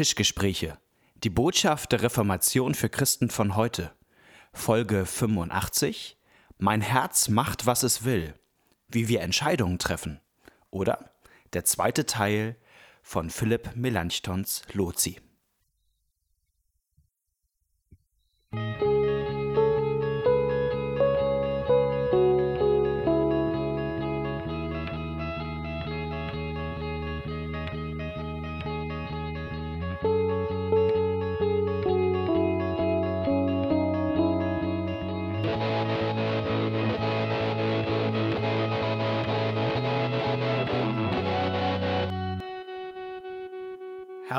Tischgespräche. Die Botschaft der Reformation für Christen von heute. Folge 85. Mein Herz macht, was es will. Wie wir Entscheidungen treffen. Oder der zweite Teil von Philipp Melanchthons Lozi.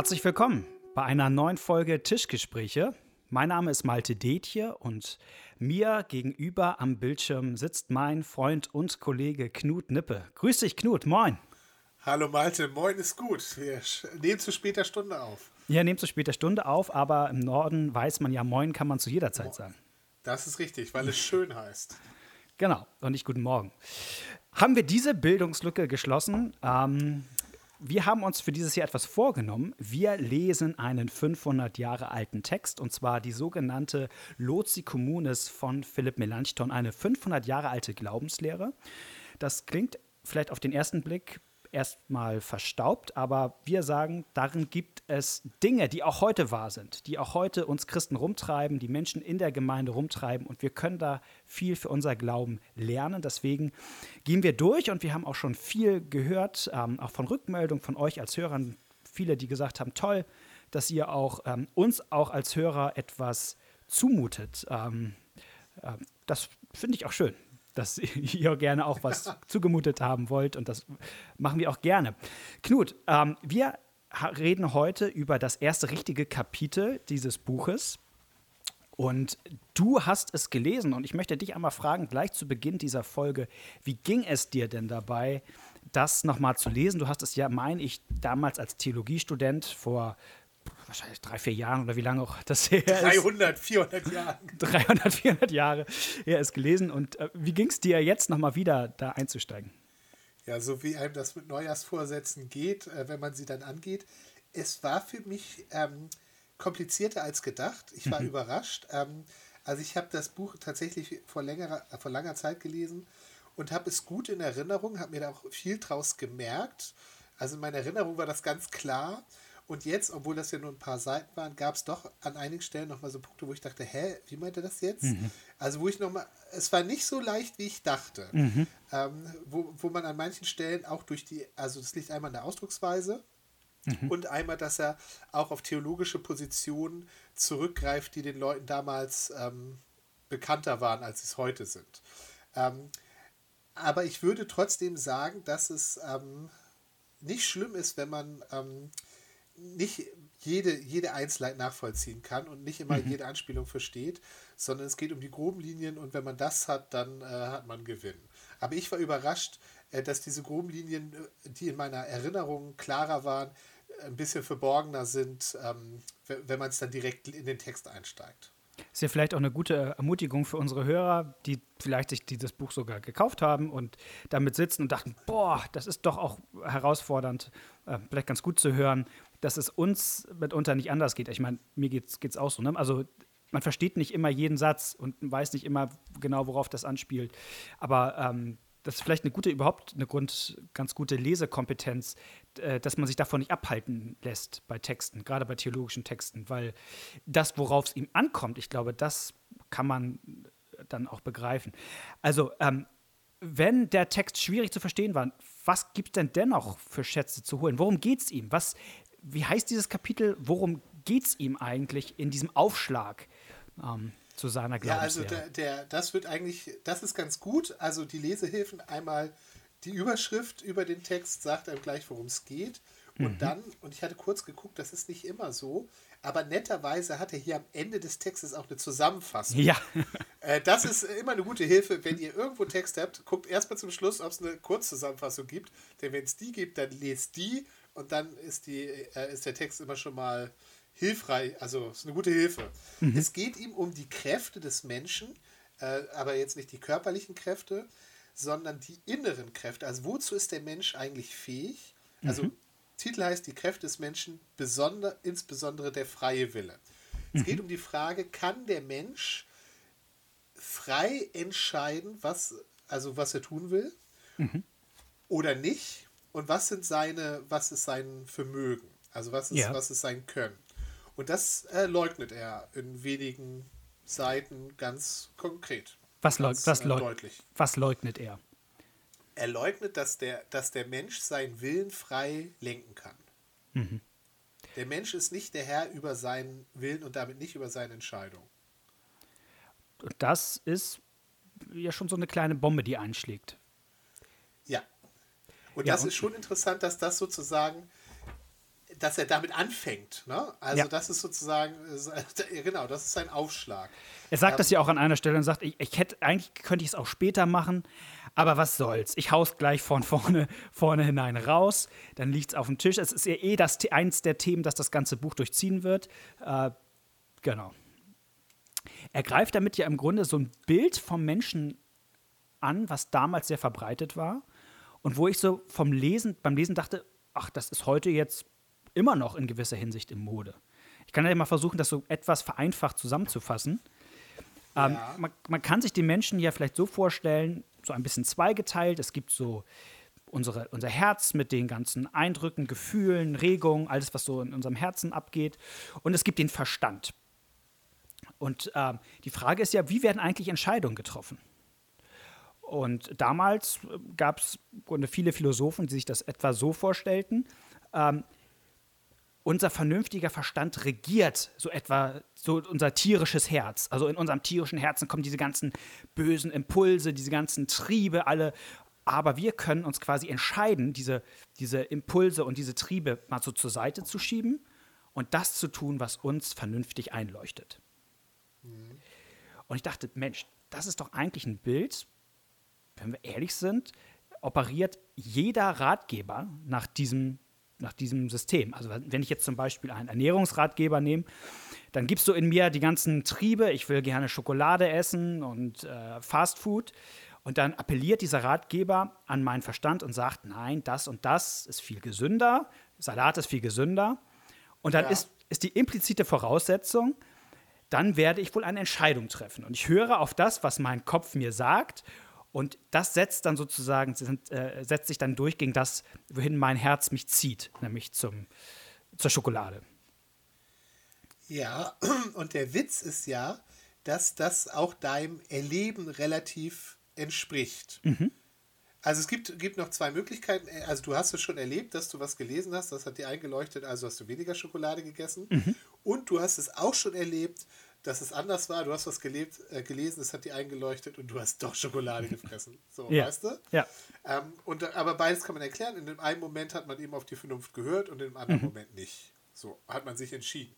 Herzlich willkommen bei einer neuen Folge Tischgespräche. Mein Name ist Malte Detje und mir gegenüber am Bildschirm sitzt mein Freund und Kollege Knut Nippe. Grüß dich, Knut, moin. Hallo Malte, moin ist gut. Wir nehmen zu später Stunde auf. Ja, nehmen zu später Stunde auf, aber im Norden weiß man ja, moin kann man zu jeder Zeit sagen. Das ist richtig, weil es schön heißt. Genau, und nicht guten Morgen. Haben wir diese Bildungslücke geschlossen? Ähm, wir haben uns für dieses Jahr etwas vorgenommen. Wir lesen einen 500 Jahre alten Text, und zwar die sogenannte Lozi Communis von Philipp Melanchthon, eine 500 Jahre alte Glaubenslehre. Das klingt vielleicht auf den ersten Blick erstmal verstaubt, aber wir sagen, darin gibt es Dinge, die auch heute wahr sind, die auch heute uns Christen rumtreiben, die Menschen in der Gemeinde rumtreiben und wir können da viel für unser Glauben lernen. Deswegen gehen wir durch und wir haben auch schon viel gehört, ähm, auch von Rückmeldungen von euch als Hörern, viele, die gesagt haben, toll, dass ihr auch ähm, uns auch als Hörer etwas zumutet. Ähm, äh, das finde ich auch schön dass ihr gerne auch was zugemutet haben wollt und das machen wir auch gerne. Knut, ähm, wir reden heute über das erste richtige Kapitel dieses Buches. Und du hast es gelesen und ich möchte dich einmal fragen, gleich zu Beginn dieser Folge, wie ging es dir denn dabei, das nochmal zu lesen? Du hast es ja, meine ich, damals als Theologiestudent vor wahrscheinlich drei, vier Jahren oder wie lange auch das her ist. 300, 400 Jahre. 300, 400 Jahre her ist gelesen. Und äh, wie ging es dir jetzt nochmal wieder da einzusteigen? Ja, so wie einem das mit Neujahrsvorsätzen geht, äh, wenn man sie dann angeht. Es war für mich ähm, komplizierter als gedacht. Ich war mhm. überrascht. Ähm, also ich habe das Buch tatsächlich vor, längerer, äh, vor langer Zeit gelesen und habe es gut in Erinnerung, habe mir da auch viel draus gemerkt. Also in meiner Erinnerung war das ganz klar. Und jetzt, obwohl das ja nur ein paar Seiten waren, gab es doch an einigen Stellen nochmal so Punkte, wo ich dachte, hä, wie meint er das jetzt? Mhm. Also wo ich nochmal, es war nicht so leicht, wie ich dachte. Mhm. Ähm, wo, wo man an manchen Stellen auch durch die, also das liegt einmal in der Ausdrucksweise mhm. und einmal, dass er auch auf theologische Positionen zurückgreift, die den Leuten damals ähm, bekannter waren, als sie es heute sind. Ähm, aber ich würde trotzdem sagen, dass es ähm, nicht schlimm ist, wenn man ähm, nicht jede, jede Einzelheit nachvollziehen kann und nicht immer mhm. jede Anspielung versteht, sondern es geht um die groben Linien und wenn man das hat, dann äh, hat man Gewinn. Aber ich war überrascht, äh, dass diese groben Linien, äh, die in meiner Erinnerung klarer waren, ein bisschen verborgener sind, ähm, wenn man es dann direkt in den Text einsteigt. Ist ja vielleicht auch eine gute Ermutigung für unsere Hörer, die vielleicht sich dieses Buch sogar gekauft haben und damit sitzen und dachten, boah, das ist doch auch herausfordernd, äh, vielleicht ganz gut zu hören dass es uns mitunter nicht anders geht. Ich meine, mir geht es auch so. Ne? Also man versteht nicht immer jeden Satz und weiß nicht immer genau, worauf das anspielt. Aber ähm, das ist vielleicht eine gute, überhaupt eine Grund, ganz gute Lesekompetenz, äh, dass man sich davon nicht abhalten lässt bei Texten, gerade bei theologischen Texten, weil das, worauf es ihm ankommt, ich glaube, das kann man dann auch begreifen. Also, ähm, wenn der Text schwierig zu verstehen war, was gibt es denn dennoch für Schätze zu holen? Worum geht es ihm? Was, wie heißt dieses Kapitel? Worum geht es ihm eigentlich in diesem Aufschlag ähm, zu seiner Glaubenslehre? Ja, also der, der, das wird eigentlich, das ist ganz gut. Also die Lesehilfen einmal die Überschrift über den Text sagt einem gleich, worum es geht. Und mhm. dann, und ich hatte kurz geguckt, das ist nicht immer so, aber netterweise hat er hier am Ende des Textes auch eine Zusammenfassung. Ja. Äh, das ist immer eine gute Hilfe, wenn ihr irgendwo Text habt, guckt erstmal zum Schluss, ob es eine Kurzzusammenfassung gibt. Denn wenn es die gibt, dann lest die und dann ist, die, äh, ist der Text immer schon mal hilfreich, also ist eine gute Hilfe. Mhm. Es geht ihm um die Kräfte des Menschen, äh, aber jetzt nicht die körperlichen Kräfte, sondern die inneren Kräfte. Also wozu ist der Mensch eigentlich fähig? Also mhm. Titel heißt Die Kräfte des Menschen, besonder, insbesondere der freie Wille. Es geht um die Frage, kann der Mensch frei entscheiden, was, also was er tun will oder nicht? Und was sind seine, was ist sein Vermögen? Also was ist, Ja. was ist sein Können? Und das äh, leugnet er in wenigen Seiten ganz konkret. Was, leug ganz, was, äh, leug deutlich. was leugnet er? Er leugnet, dass der, dass der Mensch seinen Willen frei lenken kann. Mhm. Der Mensch ist nicht der Herr über seinen Willen und damit nicht über seine Entscheidung. Das ist ja schon so eine kleine Bombe, die einschlägt. Und Ja, das und- ist schon interessant, dass das sozusagen, dass er damit anfängt. Ne? Also Ja. das ist sozusagen, genau, das ist sein Aufschlag. Er sagt Ähm, das ja auch an einer Stelle und sagt, ich, ich hätte, eigentlich könnte ich es auch später machen, aber was soll's? Ich hau's gleich von vorne, vorne hinein raus, dann liegt's auf dem Tisch. Es ist ja eh das, eins der Themen, das das ganze Buch durchziehen wird. Äh, genau. Er greift damit ja im Grunde so ein Bild vom Menschen an, was damals sehr verbreitet war und wo ich so vom Lesen, beim Lesen dachte, ach, das ist heute jetzt immer noch in gewisser Hinsicht im Mode. Ich kann ja mal versuchen, das so etwas vereinfacht zusammenzufassen. Ähm, Ja. man, man kann sich die Menschen ja vielleicht so vorstellen, so ein bisschen zweigeteilt. Es gibt so unsere, unser Herz mit den ganzen Eindrücken, Gefühlen, Regungen, alles, was so in unserem Herzen abgeht. Und es gibt den Verstand. Und ähm, die Frage ist ja, wie werden eigentlich Entscheidungen getroffen? Und damals gab es viele Philosophen, die sich das etwa so vorstellten. Ähm, unser vernünftiger Verstand regiert so etwa so unser tierisches Herz. Also in unserem tierischen Herzen kommen diese ganzen bösen Impulse, diese ganzen Triebe, alle. Aber wir können uns quasi entscheiden, diese, diese Impulse und diese Triebe mal so zur Seite zu schieben und das zu tun, was uns vernünftig einleuchtet. Und ich dachte, Mensch, das ist doch eigentlich ein Bild, wenn wir ehrlich sind, operiert jeder Ratgeber nach diesem, nach diesem System. Also wenn ich jetzt zum Beispiel einen Ernährungsratgeber nehme, dann gibst du in mir die ganzen Triebe, ich will gerne Schokolade essen und äh, Fast Food. Und dann appelliert dieser Ratgeber an meinen Verstand und sagt, nein, das und das ist viel gesünder, Salat ist viel gesünder. Und dann Ja. ist, ist die implizite Voraussetzung, dann werde ich wohl eine Entscheidung treffen. Und ich höre auf das, was mein Kopf mir sagt. Und das setzt dann sozusagen, äh, setzt sich dann durch gegen das, wohin mein Herz mich zieht, nämlich zum, zur Schokolade. Ja, und der Witz ist ja, dass das auch deinem Erleben relativ entspricht. Also es gibt, gibt noch zwei Möglichkeiten. Also du hast es schon erlebt, dass du was gelesen hast, das hat dir eingeleuchtet, also hast du weniger Schokolade gegessen. Und du hast es auch schon erlebt, dass es anders war. Du hast was gelebt, äh, gelesen, das hat dir eingeleuchtet und du hast doch Schokolade gefressen. So, Ja. weißt du? Ja. Ähm, und, aber beides kann man erklären. In dem einen Moment hat man eben auf die Vernunft gehört und in dem anderen Moment nicht. So hat man sich entschieden.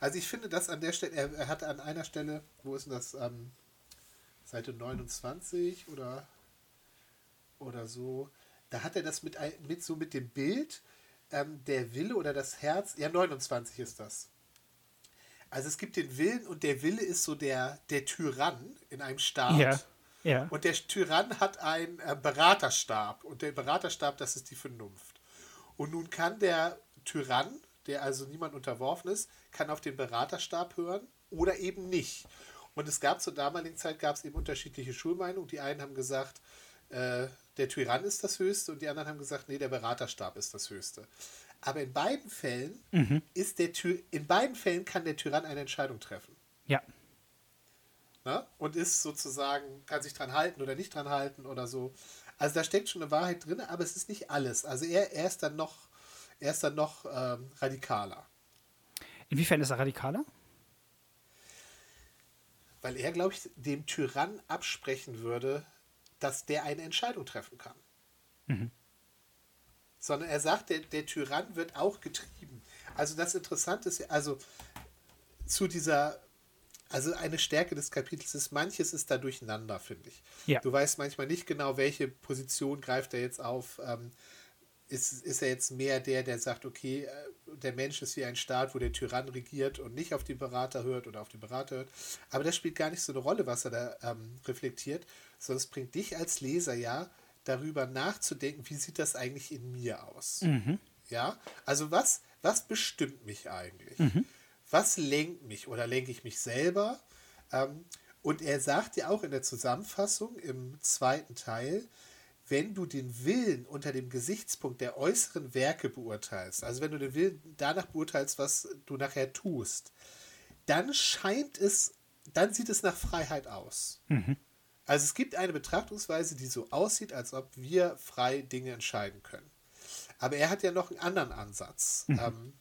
Also ich finde das an der Stelle, er, er hat an einer Stelle, wo ist denn das, ähm, Seite 29 oder, oder so, da hat er das mit, mit so mit dem Bild, ähm, der Wille oder das Herz, ja 29 ist das. Also es gibt den Willen und der Wille ist so der, der Tyrann in einem Staat. Ja. Ja. Und der Tyrann hat einen äh, Beraterstab. Und der Beraterstab, das ist die Vernunft. Und nun kann der Tyrann, der also niemand unterworfen ist, kann auf den Beraterstab hören oder eben nicht. Und es gab zur damaligen Zeit gab es eben unterschiedliche Schulmeinungen. Die einen haben gesagt, äh, der Tyrann ist das Höchste und die anderen haben gesagt, nee, der Beraterstab ist das Höchste. Aber in beiden Fällen ist der Ty in beiden Fällen kann der Tyrann eine Entscheidung treffen. ja. Ne? Und ist sozusagen, kann sich dran halten oder nicht dran halten oder so. Also da steckt schon eine Wahrheit drin, aber es ist nicht alles. Also er, er ist dann noch, er ist dann noch ähm, radikaler. Inwiefern ist er radikaler? Weil er, glaube ich, dem Tyrann absprechen würde, dass der eine Entscheidung treffen kann. Sondern er sagt, der, der Tyrann wird auch getrieben. Also das Interessante ist, also zu dieser, also eine Stärke des Kapitels ist, manches ist da durcheinander, finde ich. Ja. Du weißt manchmal nicht genau, welche Position greift er jetzt auf. Ähm, ist, ist er jetzt mehr der, der sagt, okay, äh, der Mensch ist wie ein Staat, wo der Tyrann regiert und nicht auf die Berater hört oder auf die Berater hört. Aber das spielt gar nicht so eine Rolle, was er da ähm, reflektiert, sondern es bringt dich als Leser ja darüber nachzudenken, wie sieht das eigentlich in mir aus? Ja, also was, was bestimmt mich eigentlich? Mhm. Was lenkt mich oder lenke ich mich selber? Ähm, und er sagt ja auch in der Zusammenfassung im zweiten Teil, wenn du den Willen unter dem Gesichtspunkt der äußeren Werke beurteilst, also wenn du den Willen danach beurteilst, was du nachher tust, dann scheint es, dann sieht es nach Freiheit aus. Mhm. Also es gibt eine Betrachtungsweise, die so aussieht, als ob wir frei Dinge entscheiden können. Aber er hat ja noch einen anderen Ansatz. Mhm. Ähm,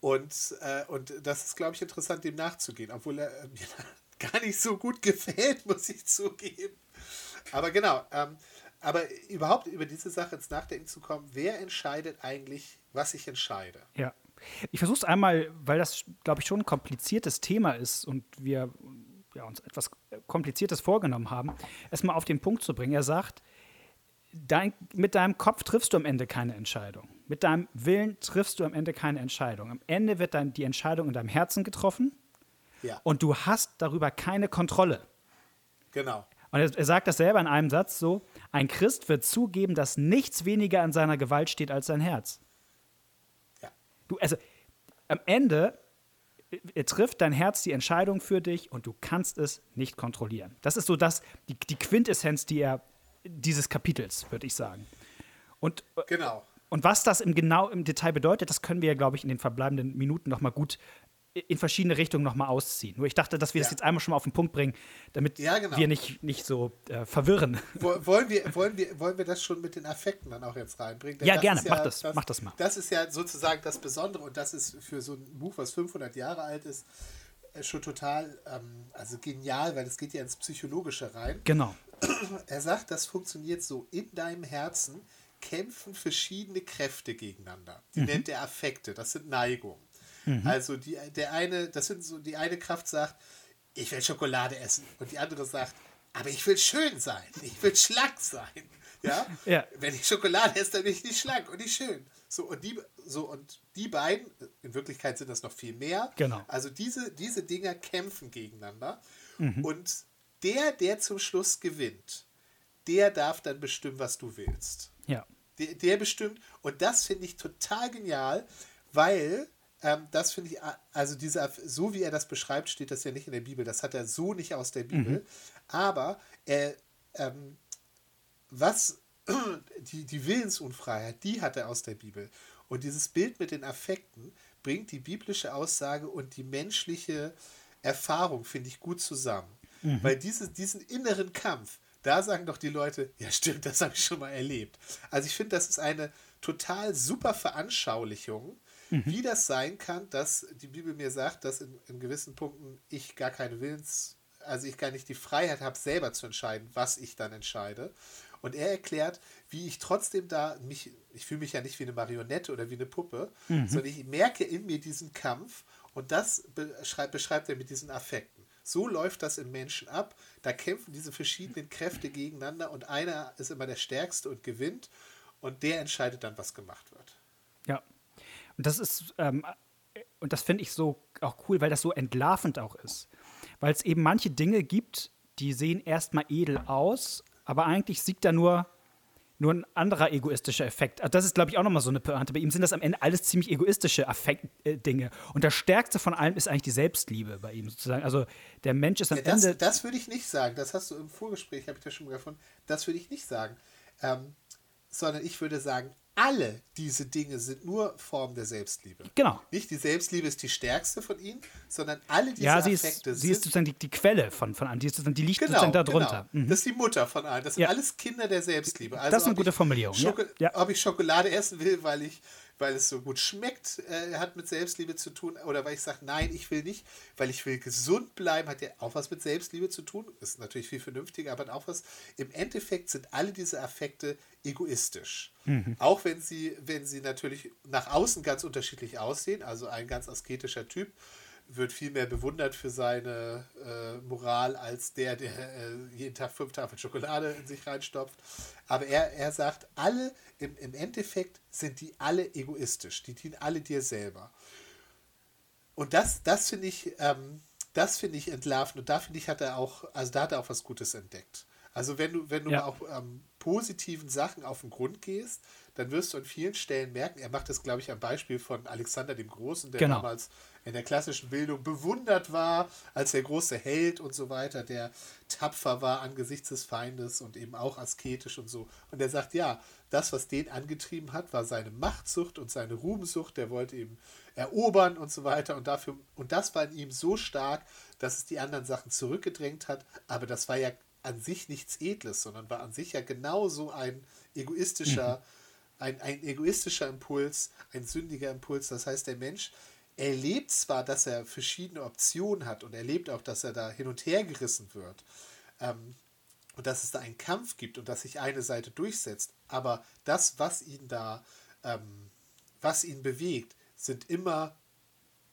und, äh, und das ist, glaube ich, interessant, dem nachzugehen, obwohl er äh, mir gar nicht so gut gefällt, muss ich zugeben. Aber genau, ähm, aber überhaupt über diese Sache ins Nachdenken zu kommen, wer entscheidet eigentlich, was ich entscheide? Ja. Ich versuche es einmal, weil das, glaube ich, schon ein kompliziertes Thema ist und wir ja, uns etwas Kompliziertes vorgenommen haben, erstmal auf den Punkt zu bringen. Er sagt, dein, mit deinem Kopf triffst du am Ende keine Entscheidung. Mit deinem Willen triffst du am Ende keine Entscheidung. Am Ende wird dann die Entscheidung in deinem Herzen getroffen ja. und du hast darüber keine Kontrolle. Genau. Und er, er, sagt das selber in einem Satz so: Ein Christ wird zugeben, dass nichts weniger an seiner Gewalt steht als sein Herz. Ja. Du, also am Ende äh, trifft dein Herz die Entscheidung für dich und du kannst es nicht kontrollieren. Das ist so das, die, die Quintessenz die er, dieses Kapitels, würde ich sagen. Und, äh, genau. Und was das im genau im Detail bedeutet, das können wir ja, glaube ich, in den verbleibenden Minuten noch mal gut in verschiedene Richtungen nochmal ausziehen. Nur ich dachte, dass wir ja. das jetzt einmal schon mal auf den Punkt bringen, damit ja, genau. wir nicht, nicht so äh, verwirren. Wollen wir, wollen, wir, wollen wir das schon mit den Affekten dann auch jetzt reinbringen? Denn ja, gerne, ja, mach, das, das, mach das mal. Das ist ja sozusagen das Besondere und das ist für so ein Buch, was 500 Jahre alt ist, äh, schon total ähm, also genial, weil es geht ja ins Psychologische rein. Genau. Er sagt, das funktioniert so in deinem Herzen kämpfen verschiedene Kräfte gegeneinander. Die mhm. nennt er Affekte, das sind Neigungen. Mhm. Also die, der eine, das sind so, die eine Kraft sagt, ich will Schokolade essen. Und die andere sagt, aber ich will schön sein. Ich will schlank sein. Ja? ja. Wenn ich Schokolade esse, dann bin ich nicht schlank und nicht schön. So, und die, so, und die beiden, in Wirklichkeit sind das noch viel mehr. Genau. Also diese, diese Dinger kämpfen gegeneinander. Mhm. Und der, der zum Schluss gewinnt, der darf dann bestimmen, was du willst. Ja. Der, der bestimmt. Und das finde ich total genial, weil ähm, das finde ich, also dieser, so wie er das beschreibt, steht das ja nicht in der Bibel. Das hat er so nicht aus der Bibel. Mhm. Aber er, ähm, was, die, die Willensunfreiheit, die hat er aus der Bibel. Und dieses Bild mit den Affekten bringt die biblische Aussage und die menschliche Erfahrung, finde ich, gut zusammen. Mhm. Weil diese, diesen inneren Kampf, da sagen doch die Leute, ja stimmt, das habe ich schon mal erlebt. Also ich finde, das ist eine total super Veranschaulichung mhm. wie das sein kann, dass die Bibel mir sagt, dass in, in gewissen Punkten ich gar keine Willens, also ich gar nicht die Freiheit habe, selber zu entscheiden, was ich dann entscheide. Und er erklärt, wie ich trotzdem da mich, ich fühle mich ja nicht wie eine Marionette oder wie eine Puppe, mhm. sondern ich merke in mir diesen Kampf und das beschreibt, beschreibt er mit diesen Affekten. So läuft das im Menschen ab. Da kämpfen diese verschiedenen Kräfte gegeneinander und einer ist immer der Stärkste und gewinnt und der entscheidet dann, was gemacht wird. Und das ist, ähm, und das finde ich so auch cool, weil das so entlarvend auch ist. Weil es eben manche Dinge gibt, die sehen erstmal edel aus, aber eigentlich siegt da nur, nur ein anderer egoistischer Effekt. Also das ist, glaube ich, auch nochmal so eine Pointe. Bei ihm sind das am Ende alles ziemlich egoistische Affekt, äh, Dinge. Und das Stärkste von allem ist eigentlich die Selbstliebe bei ihm sozusagen. Also der Mensch ist am ja, das, Ende. Das würde ich nicht sagen. Das hast du im Vorgespräch, habe ich das schon mal gefunden. Das würde ich nicht sagen. Ähm, sondern ich würde sagen, alle diese Dinge sind nur Formen der Selbstliebe. Genau. Nicht die Selbstliebe ist die stärkste von ihnen, sondern alle diese ja, sie Affekte ist, sie ist sozusagen die, die Quelle von, von allen. Die, ist sozusagen, die liegt genau, sozusagen darunter. Genau. Mhm. Das ist die Mutter von allen. Das sind ja. alles Kinder der Selbstliebe. Also das ist eine gute Formulierung. ja. Ja. Ob ich Schokolade essen will, weil ich weil es so gut schmeckt, äh, hat mit Selbstliebe zu tun. Oder weil ich sage, nein, ich will nicht, weil ich will gesund bleiben, hat ja auch was mit Selbstliebe zu tun. Ist natürlich viel vernünftiger, aber auch was. Im Endeffekt sind alle diese Affekte egoistisch. Mhm. Auch wenn sie, wenn sie natürlich nach außen ganz unterschiedlich aussehen. Also ein ganz asketischer Typ wird viel mehr bewundert für seine äh, Moral als der, der äh, jeden Tag fünf Tafeln Schokolade in sich reinstopft. Aber er, er sagt, alle, im, im Endeffekt sind die alle egoistisch. Die dienen alle dir selber. Und das, das finde ich, ähm, das finde ich entlarvend und da finde ich, hat er auch, also da hat er auch was Gutes entdeckt. Also wenn du, wenn du ja. auch ähm, positiven Sachen auf den Grund gehst, dann wirst du an vielen Stellen merken, er macht das, glaube ich, am Beispiel von Alexander dem Großen, der genau. damals in der klassischen Bildung bewundert war als der große Held und so weiter, der tapfer war angesichts des Feindes und eben auch asketisch und so. Und er sagt, ja, das, was den angetrieben hat, war seine Machtsucht und seine Ruhmsucht, der wollte eben erobern und so weiter und dafür, und das war in ihm so stark, dass es die anderen Sachen zurückgedrängt hat, aber das war ja an sich nichts Edles, sondern war an sich ja genauso ein egoistischer, mhm. Ein, ein egoistischer Impuls, ein sündiger Impuls. Das heißt, der Mensch erlebt zwar, dass er verschiedene Optionen hat und erlebt auch, dass er da hin und her gerissen wird ähm, und dass es da einen Kampf gibt und dass sich eine Seite durchsetzt, aber das, was ihn da, ähm, was ihn bewegt, sind immer,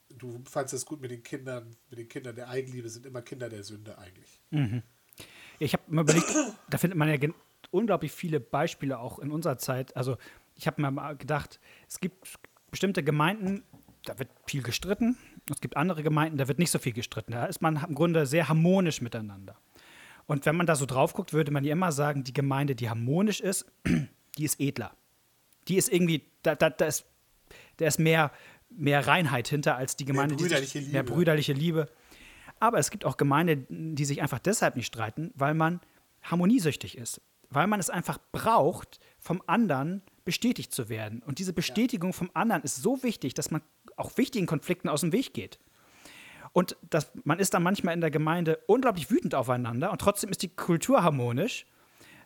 du fandest es gut mit den Kindern, mit den Kindern der Eigenliebe, sind immer Kinder der Sünde eigentlich. Mhm. Ich habe mir überlegt, da findet man ja unglaublich viele Beispiele auch in unserer Zeit. Also ich habe mir mal gedacht, es gibt bestimmte Gemeinden, da wird viel gestritten. Es gibt andere Gemeinden, da wird nicht so viel gestritten. Da ist man im Grunde sehr harmonisch miteinander. Und wenn man da so drauf guckt, würde man ja immer sagen, die Gemeinde, die harmonisch ist, die ist edler. Die ist irgendwie, da, da, da, ist, da ist mehr, mehr Reinheit hinter als die Gemeinde, mehr brüderliche, die sich, mehr brüderliche Liebe. Aber es gibt auch Gemeinden, die sich einfach deshalb nicht streiten, weil man harmoniesüchtig ist. Weil man es einfach braucht, vom anderen bestätigt zu werden. Und diese Bestätigung vom anderen ist so wichtig, dass man auch wichtigen Konflikten aus dem Weg geht. Und das, man ist dann manchmal in der Gemeinde unglaublich wütend aufeinander und trotzdem ist die Kultur harmonisch.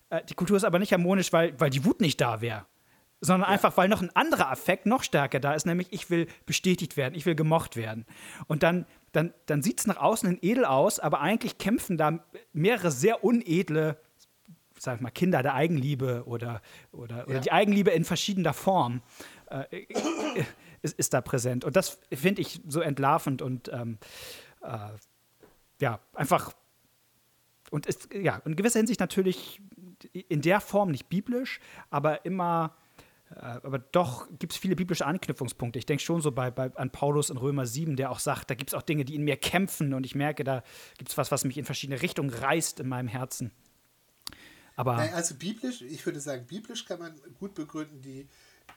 Äh, die Kultur ist aber nicht harmonisch, weil, weil die Wut nicht da wäre sondern ja. einfach, weil noch ein anderer Affekt noch stärker da ist, nämlich ich will bestätigt werden, ich will gemocht werden. Und dann, dann, dann sieht es nach außen hin edel aus, aber eigentlich kämpfen da mehrere sehr unedle, sag ich mal, Kinder der Eigenliebe oder, oder, ja. oder die Eigenliebe in verschiedener Form äh, ist, ist, da präsent. Und das finde ich so entlarvend und ähm, äh, ja, einfach und ist ja in gewisser Hinsicht natürlich in der Form nicht biblisch, aber immer äh, aber doch gibt es viele biblische Anknüpfungspunkte. Ich denke schon so bei, bei, an Paulus in Römer 7, der auch sagt, da gibt es auch Dinge, die in mir kämpfen und ich merke, da gibt es was, was mich in verschiedene Richtungen reißt in meinem Herzen. Aber also biblisch, ich würde sagen, biblisch kann man gut begründen, die,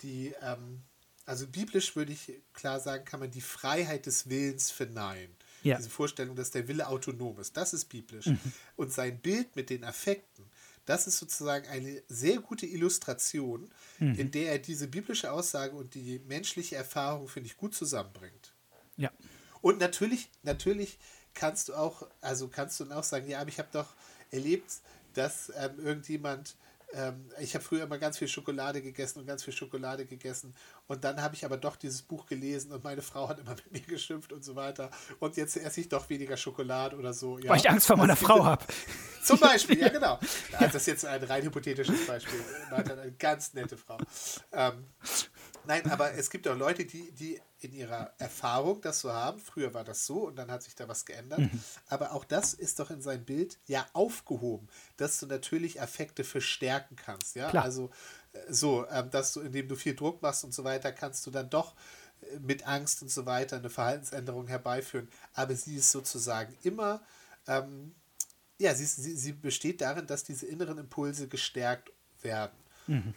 die ähm, also biblisch würde ich klar sagen, kann man die Freiheit des Willens verneinen. Ja. Diese Vorstellung, dass der Wille autonom ist, das ist biblisch. Mhm. Und sein Bild mit den Affekten, das ist sozusagen eine sehr gute Illustration, mhm. in der er diese biblische Aussage und die menschliche Erfahrung, finde ich, gut zusammenbringt. Ja. Und natürlich, natürlich kannst du auch, also kannst du auch sagen, ja, aber ich habe doch erlebt, dass ähm, irgendjemand ähm, ich habe früher immer ganz viel Schokolade gegessen und ganz viel Schokolade gegessen. Und dann habe ich aber doch dieses Buch gelesen und meine Frau hat immer mit mir geschimpft und so weiter. Und jetzt esse ich doch weniger Schokolade oder so. Ja. Weil ich Angst vor meiner Frau habe. Zum Beispiel, ja genau. Also das ist jetzt ein rein hypothetisches Beispiel. Eine ganz nette Frau. Ähm, nein, aber es gibt auch Leute, die, die in ihrer Erfahrung das so haben. Früher war das so und dann hat sich da was geändert. Mhm. Aber auch das ist doch in seinem Bild ja aufgehoben, dass du natürlich Affekte verstärken kannst. Ja, Klar. also äh, so, ähm, dass du, indem du viel Druck machst und so weiter, kannst du dann doch äh, mit Angst und so weiter eine Verhaltensänderung herbeiführen. Aber sie ist sozusagen immer, ähm, ja, sie, sie, sie besteht darin, dass diese inneren Impulse gestärkt werden. Mhm.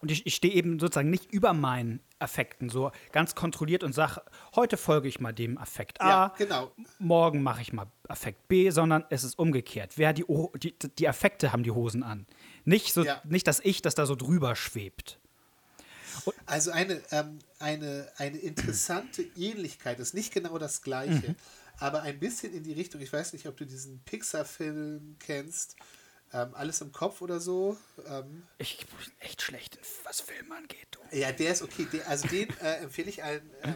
Und ich, ich stehe eben sozusagen nicht über meinen Affekten, so ganz kontrolliert und sage, heute folge ich mal dem Affekt A, ja, genau. morgen mache ich mal Affekt B, sondern es ist umgekehrt. Wer die, die, die Affekte haben die Hosen an. Nicht, so, ja. nicht das Ich, das da so drüber schwebt. Und also eine, ähm, eine, eine interessante Ähnlichkeit, ist nicht genau das Gleiche, mhm. aber ein bisschen in die Richtung, ich weiß nicht, ob du diesen Pixar-Film kennst, ähm, alles im Kopf oder so. Ähm, ich bin echt schlecht, was Filme angeht. Du. Ja, der ist okay. Der, also den äh, empfehle ich allen, ähm,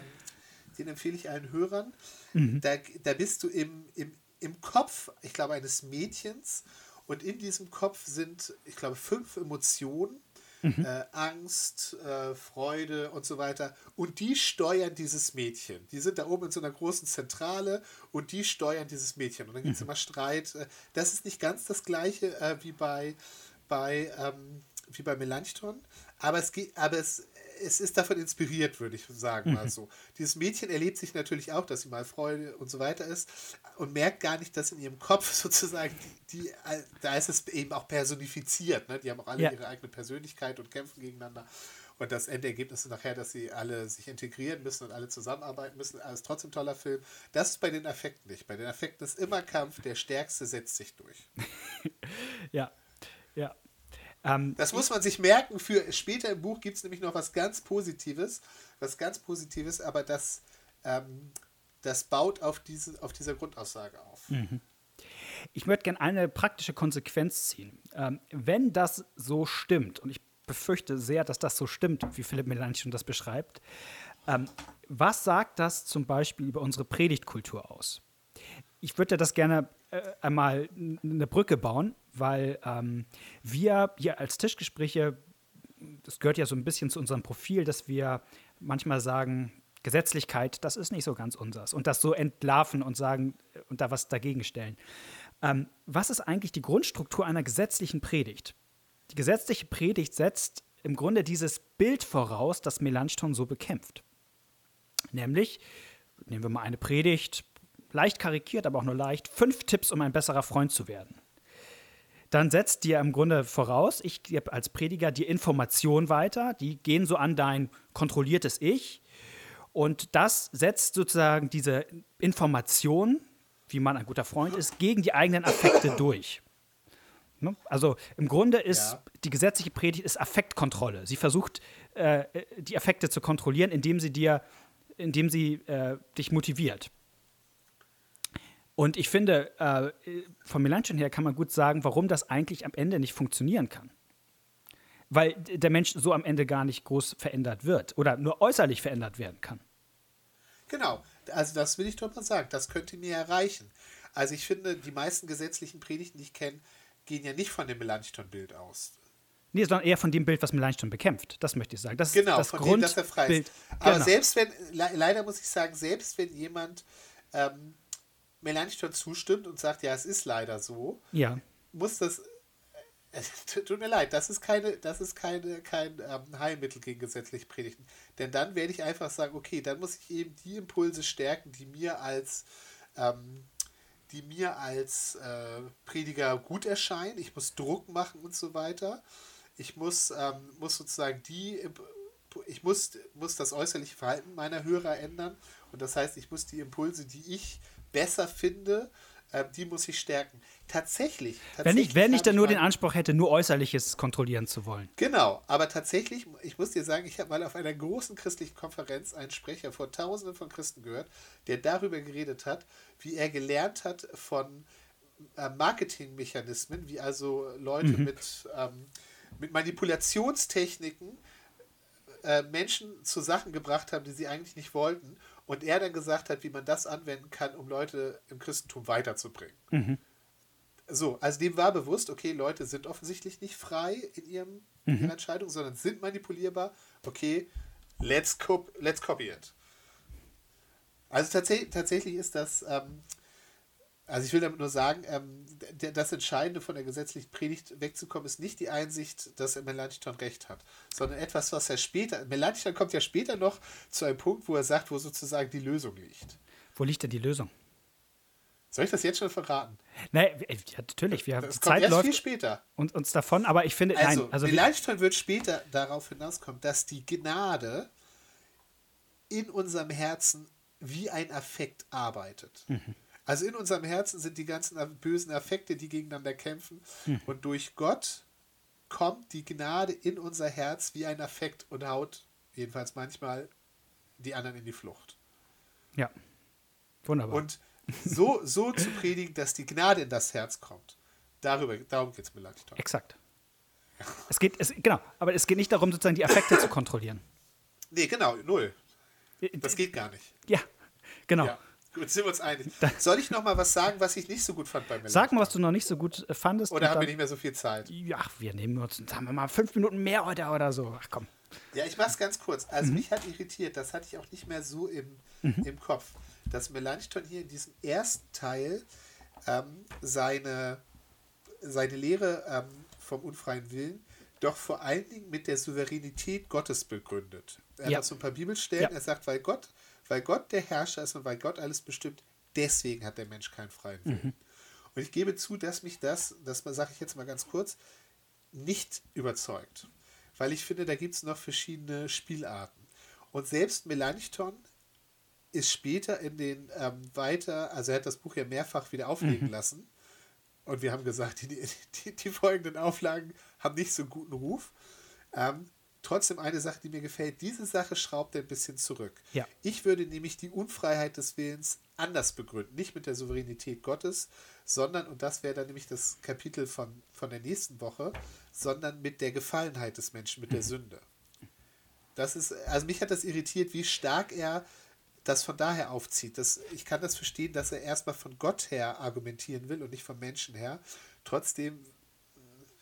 den empfehle ich allen Hörern. Mhm. Da, da bist du im, im, im Kopf, ich glaube, eines Mädchens. Und in diesem Kopf sind, ich glaube, fünf Emotionen mhm. äh, Angst, äh, Freude und so weiter. Und die steuern dieses Mädchen. Die sind da oben in so einer großen Zentrale und die steuern dieses Mädchen. Und dann gibt es mhm. immer Streit. Äh, das ist nicht ganz das gleiche äh, wie bei, bei, ähm, wie bei Melanchthon, aber es, geht, aber es, es ist davon inspiriert, würde ich sagen, mal so. Dieses Mädchen erlebt sich natürlich auch, dass sie mal Freude und so weiter ist und merkt gar nicht, dass in ihrem Kopf sozusagen die, die da ist es eben auch personifiziert. Ne? Die haben auch alle ja. ihre eigene Persönlichkeit und kämpfen gegeneinander. Und das Endergebnis ist nachher, dass sie alle sich integrieren müssen und alle zusammenarbeiten müssen. Alles trotzdem toller Film. Das ist bei den Affekten nicht. Bei den Affekten ist immer Kampf, der Stärkste setzt sich durch. ja, ja. Ähm, das muss man sich merken. Für später im Buch gibt es nämlich noch was ganz Positives. Was ganz Positives, aber das, ähm, das baut auf, diese, auf dieser Grundaussage auf. Mhm. Ich möchte gerne eine praktische Konsequenz ziehen. Ähm, wenn das so stimmt, und ich befürchte sehr, dass das so stimmt, wie Philipp Melanchthon das beschreibt, ähm, was sagt das zum Beispiel über unsere Predigtkultur aus? Ich würde das gerne äh, einmal eine Brücke bauen, weil ähm, wir hier als Tischgespräche, das gehört ja so ein bisschen zu unserem Profil, dass wir manchmal sagen, Gesetzlichkeit, das ist nicht so ganz unseres. Und das so entlarven und sagen äh, und da was dagegen stellen. Ähm, was ist eigentlich die Grundstruktur einer gesetzlichen Predigt? Die gesetzliche Predigt setzt im Grunde dieses Bild voraus, das Melanchthon so bekämpft. Nämlich, nehmen wir mal eine Predigt, leicht karikiert, aber auch nur leicht, fünf Tipps, um ein besserer Freund zu werden. Dann setzt dir im Grunde voraus, ich gebe als Prediger die Information weiter, die gehen so an dein kontrolliertes Ich. Und das setzt sozusagen diese Information, wie man ein guter Freund ist, gegen die eigenen Affekte durch. Ne? Also im Grunde ist ja. die gesetzliche Predigt ist Affektkontrolle. Sie versucht, äh, die Affekte zu kontrollieren, indem sie dir, indem sie äh, dich motiviert. Und ich finde, äh, von Melanchthon her kann man gut sagen, warum das eigentlich am Ende nicht funktionieren kann. Weil der Mensch so am Ende gar nicht groß verändert wird oder nur äußerlich verändert werden kann. Genau, also das will ich doch mal sagen, das könnte mir erreichen. Also ich finde, die meisten gesetzlichen Predigten, die ich kenne, gehen ja nicht von dem Melanchthon-Bild aus. Nee, sondern eher von dem Bild, was Melanchthon bekämpft. Das möchte ich sagen. Das genau, das von Grund dem, dass er frei ist. Aber genau. selbst wenn, le leider muss ich sagen, selbst wenn jemand ähm, Melanchthon zustimmt und sagt, ja, es ist leider so, ja. muss das. Äh, tut mir leid, das ist keine, das ist keine, kein ähm, Heilmittel gegen gesetzliche Predigten. Denn dann werde ich einfach sagen, okay, dann muss ich eben die Impulse stärken, die mir als ähm, die mir als äh, Prediger gut erscheinen. Ich muss Druck machen und so weiter. Ich muss, ähm, muss sozusagen die, ich muss, muss das äußerliche Verhalten meiner Hörer ändern. Und das heißt, ich muss die Impulse, die ich besser finde, äh, die muss ich stärken. Tatsächlich. tatsächlich wenn ich, wenn ich dann nur den Anspruch hätte, nur Äußerliches kontrollieren zu wollen. Genau, aber tatsächlich, ich muss dir sagen, ich habe mal auf einer großen christlichen Konferenz einen Sprecher vor Tausenden von Christen gehört, der darüber geredet hat, wie er gelernt hat von äh, Marketingmechanismen, wie also Leute mhm. mit, ähm, mit Manipulationstechniken äh, Menschen zu Sachen gebracht haben, die sie eigentlich nicht wollten. Und er dann gesagt hat, wie man das anwenden kann, um Leute im Christentum weiterzubringen. Mhm. So, also dem war bewusst, okay, Leute sind offensichtlich nicht frei in, ihrem, mhm. ihrer Entscheidung, sondern sind manipulierbar. Okay, let's, cop let's copy it. Also tats tatsächlich ist das, ähm, also ich will damit nur sagen, ähm, das Entscheidende von der gesetzlichen Predigt wegzukommen, ist nicht die Einsicht, dass Melanchthon recht hat, sondern etwas, was er später, Melanchthon kommt ja später noch zu einem Punkt, wo er sagt, wo sozusagen die Lösung liegt. Wo liegt denn die Lösung? Soll ich das jetzt schon verraten? Nein, ja, natürlich. Wir haben das Zeit läuft viel später. Und uns davon, aber ich finde, also, nein. Also Melanchthon wird später darauf hinauskommen, dass die Gnade in unserem Herzen wie ein Affekt arbeitet. Mhm. Also in unserem Herzen sind die ganzen bösen Affekte, die gegeneinander kämpfen. Mhm. Und durch Gott kommt die Gnade in unser Herz wie ein Affekt und haut jedenfalls manchmal die anderen in die Flucht. Ja, wunderbar. Und so, so zu predigen, dass die Gnade in das Herz kommt, darüber, darum geht es mir leid. Exakt. Es geht, es, genau, aber es geht nicht darum, sozusagen die Affekte zu kontrollieren. Nee, genau, null. Das geht gar nicht. Ja, genau. Ja. Gut, sind wir uns einig. Soll ich noch mal was sagen, was ich nicht so gut fand bei Melanchthon? Sag mal, was du noch nicht so gut äh, fandest. Oder haben wir nicht mehr so viel Zeit? Ja, wir nehmen uns, sagen wir mal, fünf Minuten mehr heute oder so. Ach komm. Ja, ich mach's ganz kurz. Also mhm. mich hat irritiert, das hatte ich auch nicht mehr so im, mhm. im Kopf, dass Melanchthon hier in diesem ersten Teil ähm, seine, seine Lehre ähm, vom unfreien Willen doch vor allen Dingen mit der Souveränität Gottes begründet. Er Ja. hat so ein paar Bibelstellen, Ja. er sagt, weil Gott, weil Gott der Herrscher ist und weil Gott alles bestimmt, deswegen hat der Mensch keinen freien Willen. Mhm. Und ich gebe zu, dass mich das, das sage ich jetzt mal ganz kurz, nicht überzeugt. Weil ich finde, da gibt es noch verschiedene Spielarten. Und selbst Melanchthon ist später in den ähm, weiter, also er hat das Buch ja mehrfach wieder auflegen lassen. Und wir haben gesagt, die, die, die folgenden Auflagen haben nicht so einen guten Ruf. Ähm, trotzdem eine Sache, die mir gefällt, diese Sache schraubt er ein bisschen zurück. Ja. Ich würde nämlich die Unfreiheit des Willens anders begründen, nicht mit der Souveränität Gottes, sondern, und das wäre dann nämlich das Kapitel von, von der nächsten Woche, sondern mit der Gefallenheit des Menschen, mit der Sünde. Das ist, also mich hat das irritiert, wie stark er das von daher aufzieht. Das, ich kann das verstehen, dass er erstmal von Gott her argumentieren will und nicht vom Menschen her. Trotzdem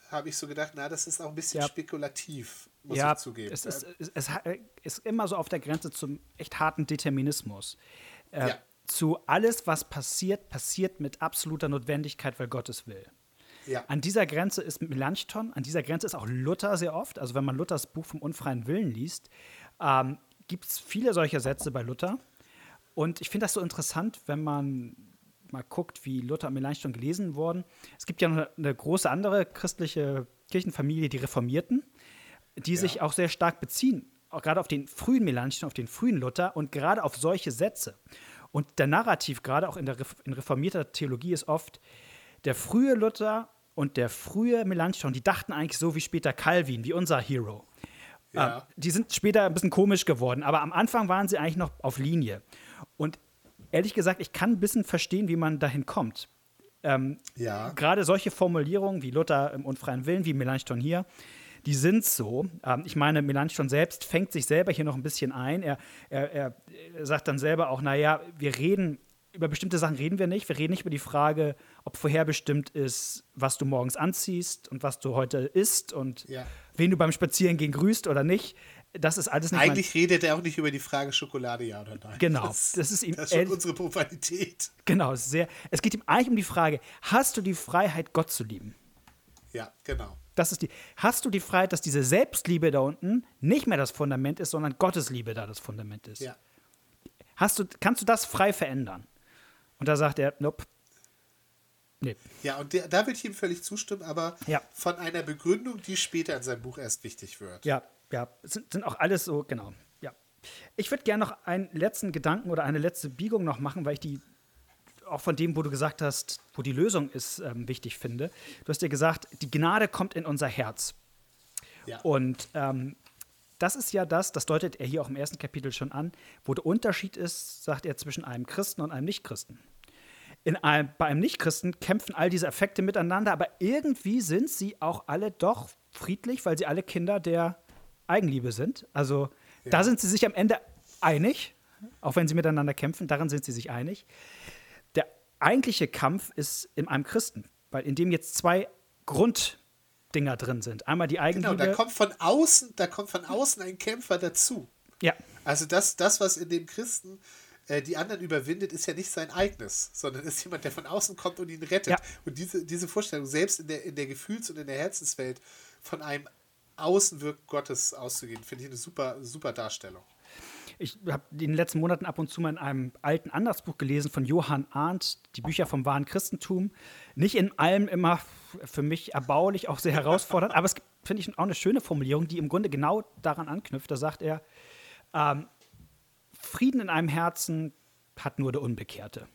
habe ich so gedacht, na, das ist auch ein bisschen Ja. spekulativ, muss ja, ich zugeben. Es ist, es, ha- ist immer so auf der Grenze zum echt harten Determinismus. Äh, Ja. Zu alles, was passiert, passiert mit absoluter Notwendigkeit, weil Gott es will. ja. An dieser Grenze ist Melanchthon, an dieser Grenze ist auch Luther sehr oft. Also wenn man Luthers Buch vom unfreien Willen liest, ähm, gibt es viele solcher Sätze bei Luther. Und ich finde das so interessant, wenn man mal guckt, wie Luther und Melanchthon gelesen wurden. Es gibt ja noch eine, eine große andere christliche Kirchenfamilie, die Reformierten, die sich auch sehr stark beziehen, auch gerade auf den frühen Melanchthon, auf den frühen Luther und gerade auf solche Sätze. Und der Narrativ, gerade auch in der in reformierter Theologie, ist oft, der frühe Luther und der frühe Melanchthon, die dachten eigentlich so wie später Calvin, wie unser Hero. Ja. Ähm, die sind später ein bisschen komisch geworden, aber am Anfang waren sie eigentlich noch auf Linie. Und ehrlich gesagt, ich kann ein bisschen verstehen, wie man dahin kommt. Ähm, Ja. Gerade solche Formulierungen wie Luther im unfreien Willen, wie Melanchthon hier, die sind so. Ähm, ich meine, Melanchthon selbst fängt sich selber hier noch ein bisschen ein. Er, er, er sagt dann selber auch, naja, wir reden, über bestimmte Sachen reden wir nicht. Wir reden nicht über die Frage, ob vorherbestimmt ist, was du morgens anziehst und was du heute isst und Ja. wen du beim Spazierengehen grüßt oder nicht. Das ist alles nicht Eigentlich redet er auch nicht über die Frage Schokolade, ja oder nein. Genau, Das, das ist ihm das ist schon unsere Profanität. Genau, sehr. Es geht ihm eigentlich um die Frage: Hast du die Freiheit, Gott zu lieben? Ja, genau. Das ist die. Hast du die Freiheit, dass diese Selbstliebe da unten nicht mehr das Fundament ist, sondern Gottes Liebe da das Fundament ist? Ja. Hast du, kannst du das frei verändern? Und da sagt er, nope. Nee. Ja, und der, da würde ich ihm völlig zustimmen, aber Ja. von einer Begründung, die später in seinem Buch erst wichtig wird. Ja, ja, sind, sind auch alles so, genau. Ja. Ich würde gerne noch einen letzten Gedanken oder eine letzte Biegung noch machen, weil ich die auch von dem, wo du gesagt hast, wo die Lösung ist, ähm, wichtig finde. Du hast ja gesagt, die Gnade kommt in unser Herz. Ja. Und ähm, das ist ja das, das deutet er hier auch im ersten Kapitel schon an, wo der Unterschied ist, sagt er, zwischen einem Christen und einem Nichtchristen. In einem, bei einem Nichtchristen kämpfen all diese Affekte miteinander, aber irgendwie sind sie auch alle doch friedlich, weil sie alle Kinder der Eigenliebe sind. Also da sind sie sich am Ende einig, auch wenn sie miteinander kämpfen, darin sind sie sich einig. Eigentliche Kampf ist in einem Christen, weil in dem jetzt zwei Grunddinger drin sind. Einmal die Genau, Eigenliebe. da kommt von außen, da kommt von außen ein Kämpfer dazu. ja, Also das, das was in dem Christen äh, die anderen überwindet, ist ja nicht sein eigenes, sondern ist jemand, der von außen kommt und ihn rettet. Ja. Und diese, diese Vorstellung, selbst in der, in der Gefühls- und in der Herzenswelt, von einem Außenwirken Gottes auszugehen, finde ich eine super, super Darstellung. Ich habe in den letzten Monaten ab und zu mal in einem alten Andachtsbuch gelesen von Johann Arndt, die Bücher vom wahren Christentum. Nicht in allem immer für mich erbaulich, auch sehr herausfordernd, aber es finde ich, auch eine schöne Formulierung, die im Grunde genau daran anknüpft. Da sagt er, ähm, Frieden in einem Herzen hat nur der Unbekehrte.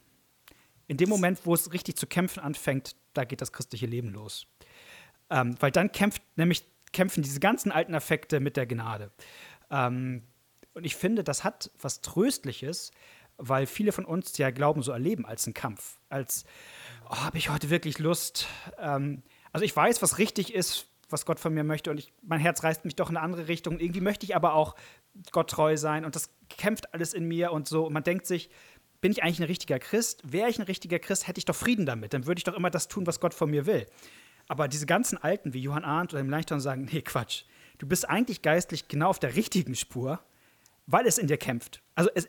In dem Moment, wo es richtig zu kämpfen anfängt, da geht das christliche Leben los. Ähm, weil dann kämpft nämlich kämpfen diese ganzen alten Affekte mit der Gnade. Ähm, und ich finde, das hat was Tröstliches, weil viele von uns ja Glauben so erleben als einen Kampf. Als, oh, habe ich heute wirklich Lust? Ähm, also ich weiß, was richtig ist, was Gott von mir möchte und ich, mein Herz reißt mich doch in eine andere Richtung. Irgendwie möchte ich aber auch Gott treu sein und das kämpft alles in mir und so. Und man denkt sich, bin ich eigentlich ein richtiger Christ? Wäre ich ein richtiger Christ, hätte ich doch Frieden damit. Dann würde ich doch immer das tun, was Gott von mir will. Aber diese ganzen Alten wie Johann Arndt oder im Leichtern sagen, nee, Quatsch. Du bist eigentlich geistlich genau auf der richtigen Spur, weil es in dir kämpft. Also es,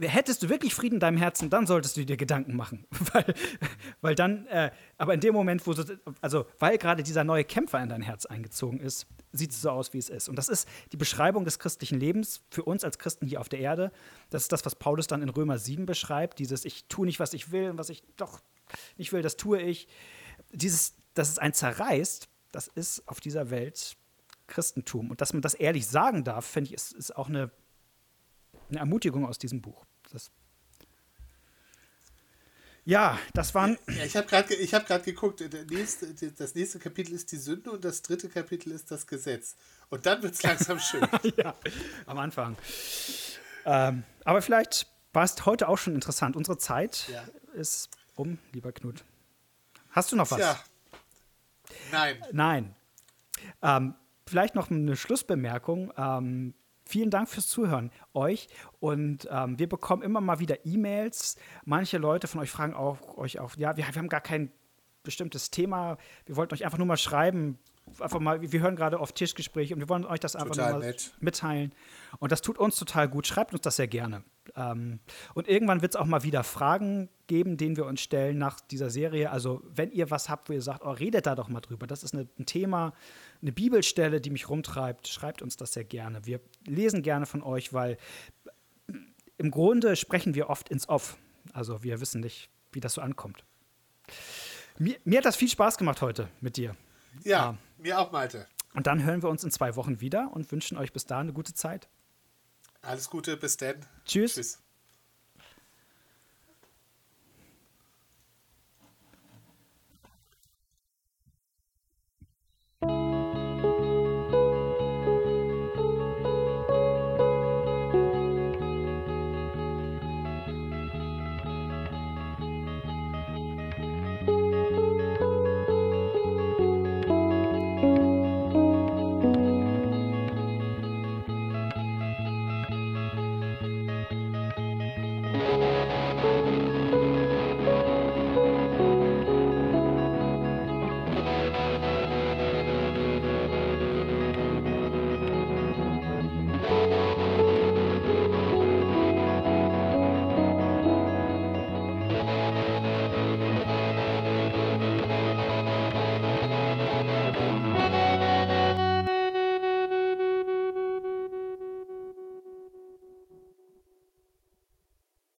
hättest du wirklich Frieden in deinem Herzen, dann solltest du dir Gedanken machen. weil, weil dann, äh, aber in dem Moment, wo so, also weil gerade dieser neue Kämpfer in dein Herz eingezogen ist, sieht es so aus, wie es ist. Und das ist die Beschreibung des christlichen Lebens für uns als Christen hier auf der Erde. Das ist das, was Paulus dann in Römer 7 beschreibt. Dieses, ich tue nicht, was ich will und was ich doch nicht will, das tue ich. Dieses, dass es ein zerreißt, das ist auf dieser Welt Christentum. Und dass man das ehrlich sagen darf, finde ich, ist, ist auch eine eine Ermutigung aus diesem Buch. Das ja, das waren. Ja, ich habe gerade hab geguckt, nächste, das nächste Kapitel ist die Sünde und das dritte Kapitel ist das Gesetz. Und dann wird es langsam schön. ja, am Anfang. Ähm, aber vielleicht war es heute auch schon interessant. Unsere Zeit ja. ist um, lieber Knut. Hast du noch was? Ja. Nein. Nein. Ähm, vielleicht noch eine Schlussbemerkung. Ähm, Vielen Dank fürs Zuhören, euch. Und ähm, wir bekommen immer mal wieder E-Mails. Manche Leute von euch fragen auch, euch auch, ja, wir, wir haben gar kein bestimmtes Thema. Wir wollten euch einfach nur mal schreiben, einfach mal, wir hören gerade auf Tischgespräche und wir wollen euch das einfach mal mitteilen. Und das tut uns total gut. Schreibt uns das sehr gerne. Ähm, und irgendwann wird es auch mal wieder Fragen geben, denen wir uns stellen nach dieser Serie. Also, wenn ihr was habt, wo ihr sagt, oh, redet da doch mal drüber. Das ist eine, ein Thema, eine Bibelstelle, die mich rumtreibt. Schreibt uns das sehr gerne. Wir lesen gerne von euch, weil im Grunde sprechen wir oft ins Off. Also, wir wissen nicht, wie das so ankommt. Mir, mir hat das viel Spaß gemacht heute mit dir. Ja, äh, mir auch, Malte. Und dann hören wir uns in zwei Wochen wieder und wünschen euch bis dahin eine gute Zeit. Alles Gute, bis dann. Tschüss. Tschüss.